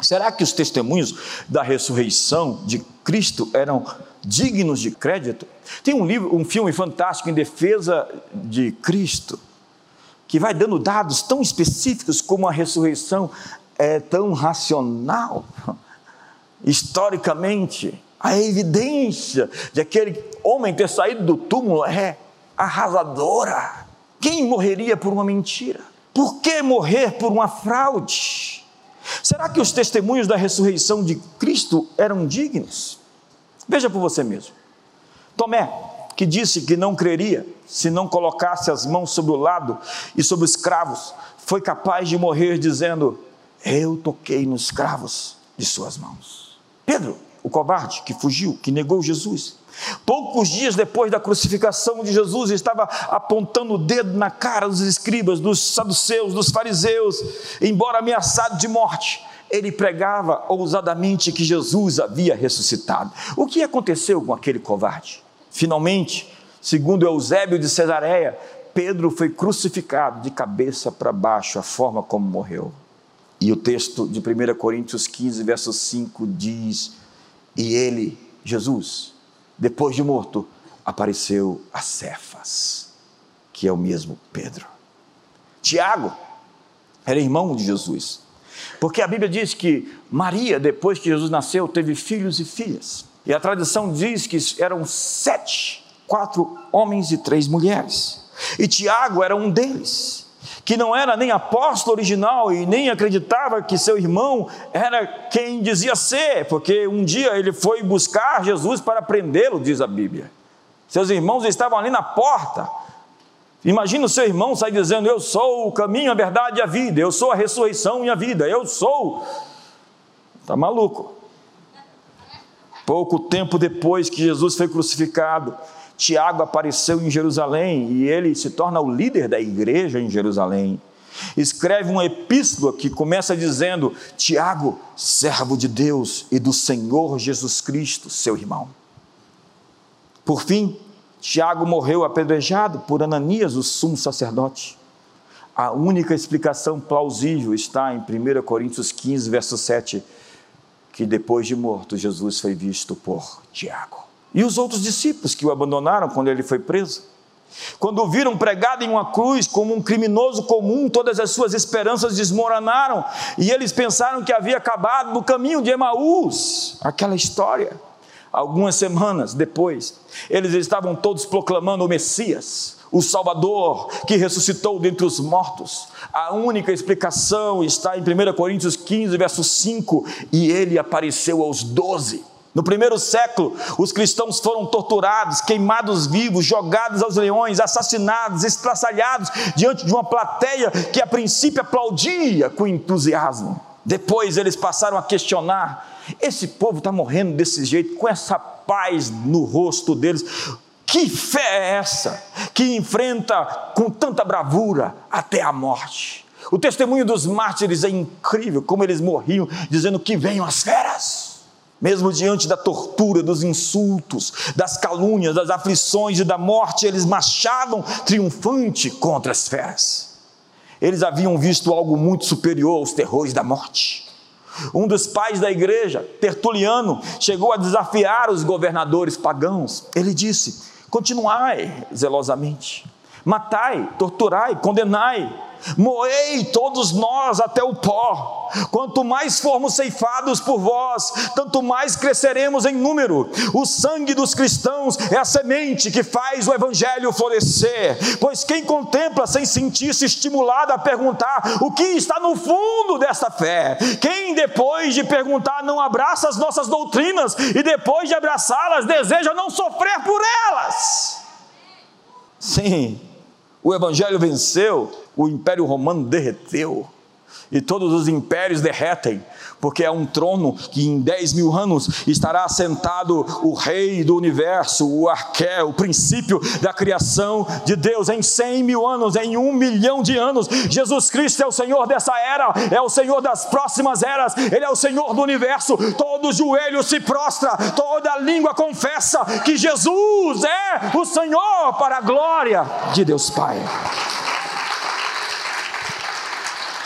Será que os testemunhos da ressurreição de Cristo eram dignos de crédito? Tem um livro, um filme fantástico em defesa de Cristo, que vai dando dados tão específicos como a ressurreição é tão racional. Historicamente, a evidência de aquele homem ter saído do túmulo é arrasadora. Quem morreria por uma mentira? Por que morrer por uma fraude? Será que os testemunhos da ressurreição de Cristo eram dignos? Veja por você mesmo. Tomé, que disse que não creria se não colocasse as mãos sobre o lado e sobre os cravos, foi capaz de morrer dizendo: Eu toquei nos cravos de suas mãos. Pedro, o covarde que fugiu, que negou Jesus, Poucos dias depois da crucificação de Jesus, estava apontando o dedo na cara dos escribas, dos saduceus, dos fariseus, embora ameaçado de morte. Ele pregava ousadamente que Jesus havia ressuscitado. O que aconteceu com aquele covarde? Finalmente, segundo Eusébio de Cesareia, Pedro foi crucificado de cabeça para baixo, a forma como morreu. E o texto de 1 Coríntios 15, verso 5 diz: E ele, Jesus, depois de morto, apareceu a Cefas, que é o mesmo Pedro. Tiago era irmão de Jesus, porque a Bíblia diz que Maria, depois que Jesus nasceu, teve filhos e filhas. E a tradição diz que eram sete, quatro homens e três mulheres. E Tiago era um deles que não era nem apóstolo original e nem acreditava que seu irmão era quem dizia ser, porque um dia ele foi buscar Jesus para prendê-lo, diz a Bíblia. Seus irmãos estavam ali na porta. Imagina o seu irmão sair dizendo: Eu sou o caminho, a verdade e a vida, eu sou a ressurreição e a vida, eu sou. Está maluco. Pouco tempo depois que Jesus foi crucificado, Tiago apareceu em Jerusalém e ele se torna o líder da igreja em Jerusalém. Escreve uma epístola que começa dizendo: Tiago, servo de Deus e do Senhor Jesus Cristo, seu irmão. Por fim, Tiago morreu apedrejado por Ananias, o sumo sacerdote. A única explicação plausível está em 1 Coríntios 15, verso 7, que depois de morto, Jesus foi visto por Tiago. E os outros discípulos que o abandonaram quando ele foi preso? Quando o viram pregado em uma cruz como um criminoso comum, todas as suas esperanças desmoronaram e eles pensaram que havia acabado no caminho de Emaús, aquela história. Algumas semanas depois, eles estavam todos proclamando o Messias, o Salvador que ressuscitou dentre os mortos. A única explicação está em 1 Coríntios 15, verso 5, e ele apareceu aos doze no primeiro século, os cristãos foram torturados, queimados vivos, jogados aos leões, assassinados, estraçalhados diante de uma plateia que a princípio aplaudia com entusiasmo. Depois eles passaram a questionar: esse povo está morrendo desse jeito, com essa paz no rosto deles. Que fé é essa que enfrenta com tanta bravura até a morte? O testemunho dos mártires é incrível, como eles morriam, dizendo que venham as feras mesmo diante da tortura, dos insultos, das calúnias, das aflições e da morte, eles marchavam triunfante contra as feras. Eles haviam visto algo muito superior aos terrores da morte. Um dos pais da igreja, Tertuliano, chegou a desafiar os governadores pagãos. Ele disse: Continuai zelosamente, matai, torturai, condenai, moei todos nós até o pó. Quanto mais formos ceifados por vós, tanto mais cresceremos em número. O sangue dos cristãos é a semente que faz o evangelho florescer. Pois quem contempla sem sentir-se estimulado a perguntar o que está no fundo dessa fé, quem depois de perguntar não abraça as nossas doutrinas e depois de abraçá-las deseja não sofrer por elas. Sim, o evangelho venceu, o império romano derreteu. E todos os impérios derretem, porque é um trono que em 10 mil anos estará sentado o Rei do universo, o Arqué, o princípio da criação de Deus. Em 100 mil anos, em um milhão de anos, Jesus Cristo é o Senhor dessa era, é o Senhor das próximas eras, Ele é o Senhor do universo. Todo joelho se prostra, toda língua confessa que Jesus é o Senhor para a glória de Deus Pai.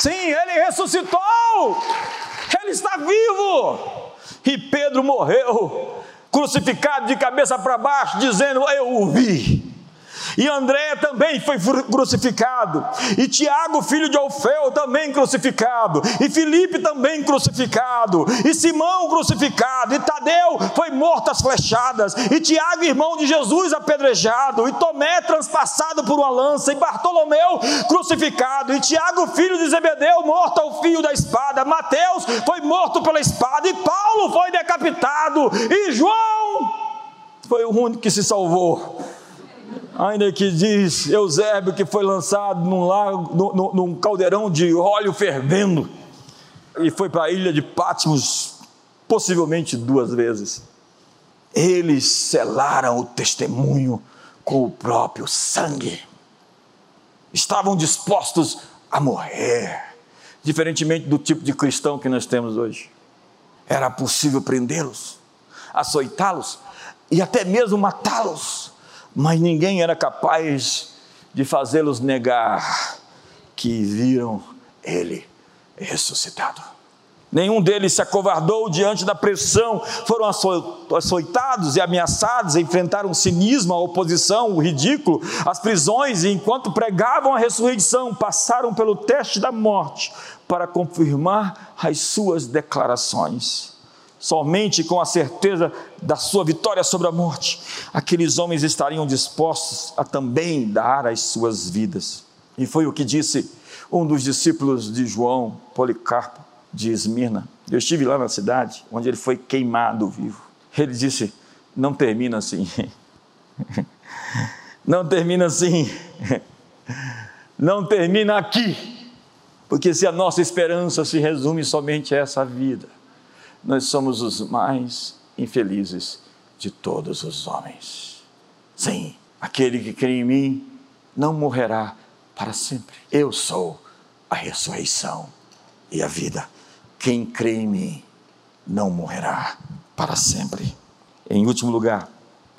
Sim, Ele ressuscitou. Ele está vivo. E Pedro morreu, crucificado de cabeça para baixo, dizendo: Eu o vi. E André também foi crucificado. E Tiago, filho de Alfeu, também crucificado. E Filipe também crucificado. E Simão crucificado. E Tadeu foi morto às flechadas. E Tiago, irmão de Jesus, apedrejado. E Tomé transpassado por uma lança. E Bartolomeu crucificado. E Tiago, filho de Zebedeu, morto ao fio da espada. Mateus foi morto pela espada. E Paulo foi decapitado. E João foi o único que se salvou ainda que diz Eusébio que foi lançado num, lago, num, num caldeirão de óleo fervendo e foi para a ilha de Patmos possivelmente duas vezes. Eles selaram o testemunho com o próprio sangue. Estavam dispostos a morrer, diferentemente do tipo de cristão que nós temos hoje. Era possível prendê-los, açoitá-los e até mesmo matá-los mas ninguém era capaz de fazê-los negar que viram ele ressuscitado. Nenhum deles se acovardou diante da pressão, foram açoitados e ameaçados, enfrentaram o cinismo, a oposição, o ridículo, as prisões, e enquanto pregavam a ressurreição, passaram pelo teste da morte para confirmar as suas declarações somente com a certeza da sua vitória sobre a morte, aqueles homens estariam dispostos a também dar as suas vidas. E foi o que disse um dos discípulos de João, Policarpo, de Esmirna. Eu estive lá na cidade, onde ele foi queimado vivo. Ele disse: Não termina assim. Não termina assim. Não termina aqui. Porque se a nossa esperança se resume somente a essa vida, nós somos os mais infelizes de todos os homens. Sim, aquele que crê em mim não morrerá para sempre. Eu sou a ressurreição e a vida. Quem crê em mim não morrerá para sempre. Em último lugar,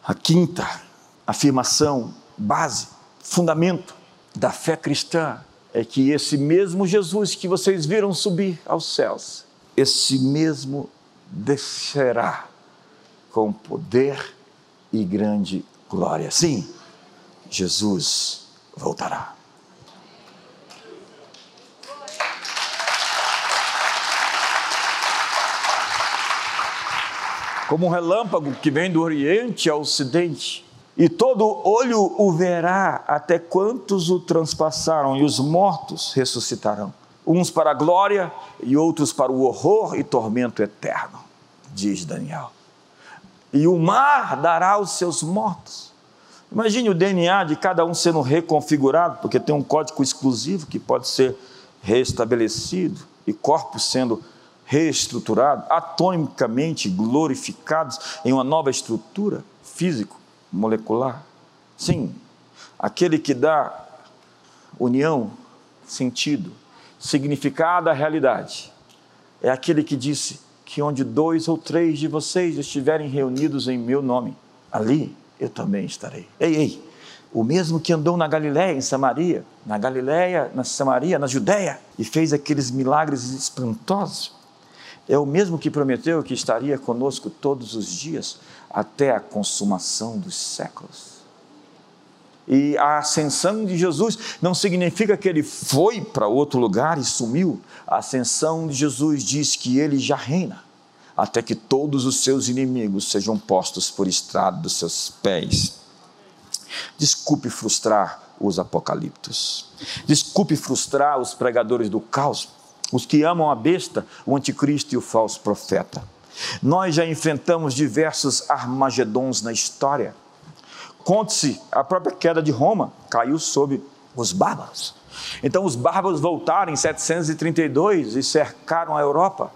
a quinta afirmação, base, fundamento da fé cristã é que esse mesmo Jesus que vocês viram subir aos céus, esse mesmo descerá com poder e grande glória. Sim, Jesus voltará. Como um relâmpago que vem do Oriente ao Ocidente, e todo olho o verá, até quantos o transpassaram, e os mortos ressuscitarão uns para a glória e outros para o horror e tormento eterno, diz Daniel. E o mar dará os seus mortos. Imagine o DNA de cada um sendo reconfigurado, porque tem um código exclusivo que pode ser restabelecido, e corpos sendo reestruturados, atomicamente glorificados em uma nova estrutura físico, molecular. Sim, aquele que dá união, sentido, significado à realidade. É aquele que disse que onde dois ou três de vocês estiverem reunidos em meu nome, ali eu também estarei. Ei, ei, o mesmo que andou na Galiléia, em Samaria, na Galiléia, na Samaria, na Judéia, e fez aqueles milagres espantosos, é o mesmo que prometeu que estaria conosco todos os dias até a consumação dos séculos. E a ascensão de Jesus não significa que ele foi para outro lugar e sumiu. A ascensão de Jesus diz que ele já reina, até que todos os seus inimigos sejam postos por estrado dos seus pés. Desculpe frustrar os apocaliptos. Desculpe frustrar os pregadores do caos, os que amam a besta, o anticristo e o falso profeta. Nós já enfrentamos diversos armagedons na história Conte-se, a própria queda de Roma caiu sobre os bárbaros. Então os bárbaros voltaram em 732 e cercaram a Europa.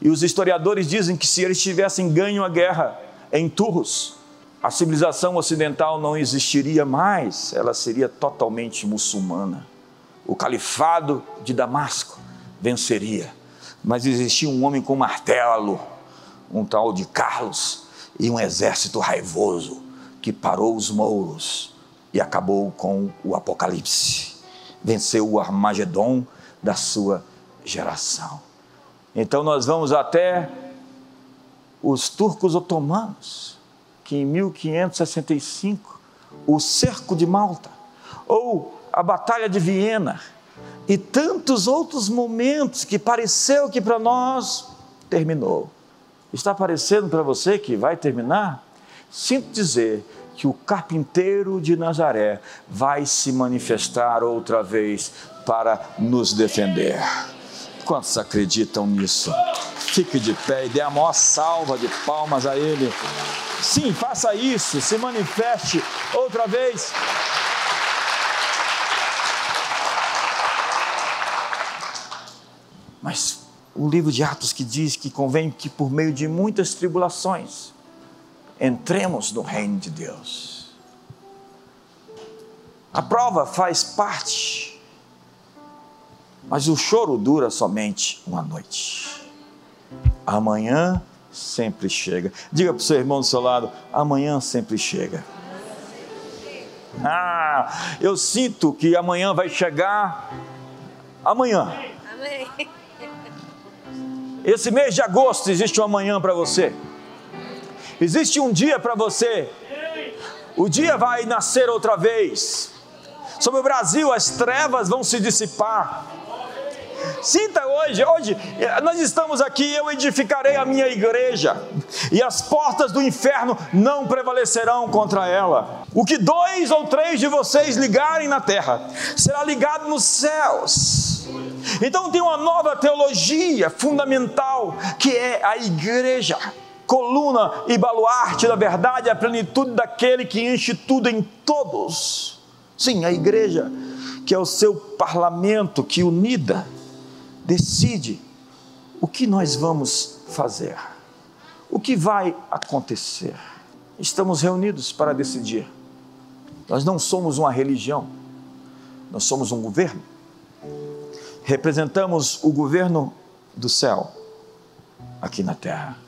E os historiadores dizem que se eles tivessem ganho a guerra em Turros, a civilização ocidental não existiria mais, ela seria totalmente muçulmana. O califado de Damasco venceria. Mas existia um homem com martelo, um tal de Carlos, e um exército raivoso que parou os mouros e acabou com o Apocalipse. Venceu o Armagedon da sua geração. Então nós vamos até os turcos otomanos, que em 1565, o cerco de Malta, ou a Batalha de Viena, e tantos outros momentos que pareceu que para nós terminou. Está parecendo para você que vai terminar? Sinto dizer que o carpinteiro de Nazaré vai se manifestar outra vez para nos defender. Quantos acreditam nisso? Fique de pé e dê a maior salva de palmas a Ele. Sim, faça isso, se manifeste outra vez. Mas o livro de Atos que diz que convém que por meio de muitas tribulações entremos no reino de Deus. A prova faz parte, mas o choro dura somente uma noite. Amanhã sempre chega. Diga para o seu irmão do seu lado: amanhã sempre chega. Ah, eu sinto que amanhã vai chegar. Amanhã. Amém. Esse mês de agosto existe um amanhã para você. Existe um dia para você. O dia vai nascer outra vez. Sobre o Brasil, as trevas vão se dissipar. Sinta hoje, hoje nós estamos aqui, eu edificarei a minha igreja, e as portas do inferno não prevalecerão contra ela. O que dois ou três de vocês ligarem na terra, será ligado nos céus. Então tem uma nova teologia fundamental, que é a igreja coluna e baluarte da verdade, a plenitude daquele que enche tudo em todos. Sim, a igreja, que é o seu parlamento que unida, decide o que nós vamos fazer, o que vai acontecer. Estamos reunidos para decidir. Nós não somos uma religião, nós somos um governo. Representamos o governo do céu aqui na terra.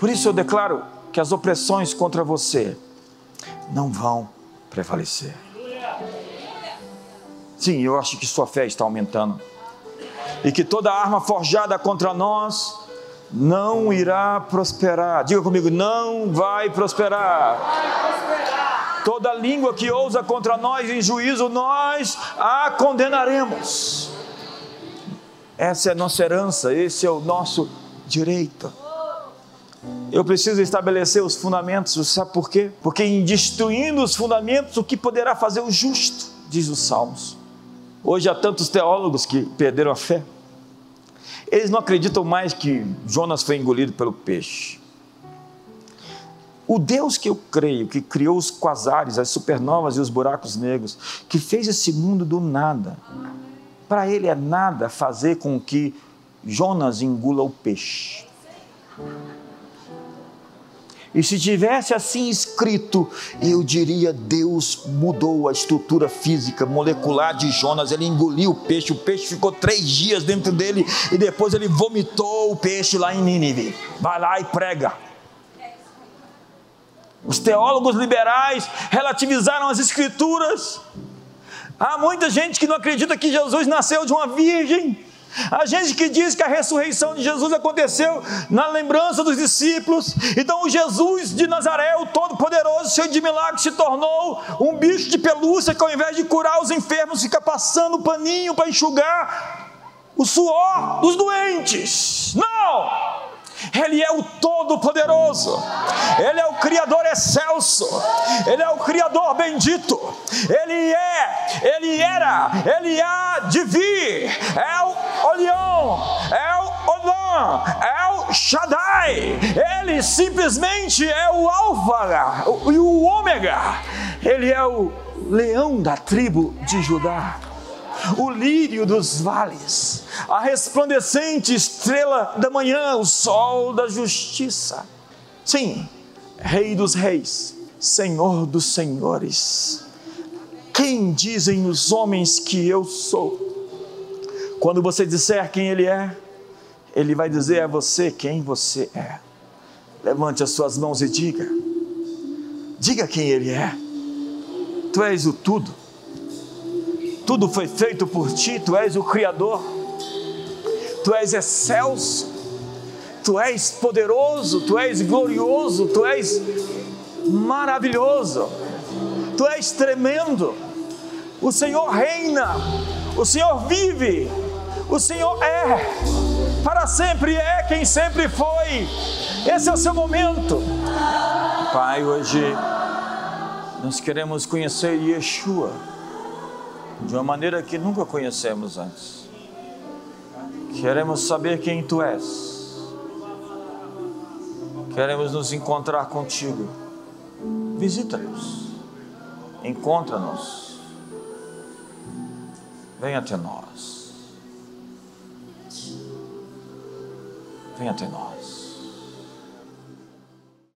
Por isso eu declaro que as opressões contra você não vão prevalecer. Sim, eu acho que sua fé está aumentando. E que toda arma forjada contra nós não irá prosperar. Diga comigo, não vai prosperar. Toda língua que ousa contra nós em juízo, nós a condenaremos. Essa é a nossa herança, esse é o nosso direito. Eu preciso estabelecer os fundamentos, sabe por quê? Porque em destruindo os fundamentos, o que poderá fazer o justo, diz os Salmos. Hoje há tantos teólogos que perderam a fé. Eles não acreditam mais que Jonas foi engolido pelo peixe. O Deus que eu creio, que criou os quasares, as supernovas e os buracos negros, que fez esse mundo do nada, para ele é nada fazer com que Jonas engula o peixe. E se tivesse assim escrito, eu diria: Deus mudou a estrutura física molecular de Jonas. Ele engoliu o peixe, o peixe ficou três dias dentro dele e depois ele vomitou o peixe lá em Nínive. Vai lá e prega. Os teólogos liberais relativizaram as escrituras. Há muita gente que não acredita que Jesus nasceu de uma virgem. A gente que diz que a ressurreição de Jesus aconteceu na lembrança dos discípulos. Então, o Jesus de Nazaré, o Todo-Poderoso, cheio de milagres, se tornou um bicho de pelúcia que, ao invés de curar os enfermos, fica passando paninho para enxugar o suor dos doentes. Não! Ele é o Todo-Poderoso, Ele é o Criador excelso, Ele é o Criador bendito, Ele é, Ele era, Ele há de vir, é o Olion, é o Olam, é o Shaddai, Ele simplesmente é o Alfa e o Ômega, Ele é o leão da tribo de Judá, o lírio dos vales, a resplandecente estrela da manhã, o sol da justiça. Sim, Rei dos reis, Senhor dos senhores. Quem dizem os homens que eu sou? Quando você disser quem Ele é, Ele vai dizer a você quem você é. Levante as suas mãos e diga: diga quem Ele é. Tu és o tudo, tudo foi feito por ti, tu és o Criador, tu és excelso, tu és poderoso, tu és glorioso, tu és maravilhoso, tu és tremendo. O Senhor reina, o Senhor vive, o Senhor é, para sempre é quem sempre foi. Esse é o seu momento. Pai, hoje nós queremos conhecer Yeshua de uma maneira que nunca conhecemos antes. Queremos saber quem tu és. Queremos nos encontrar contigo. Visita-nos. Encontra-nos. Venha até nós. Venha até nós.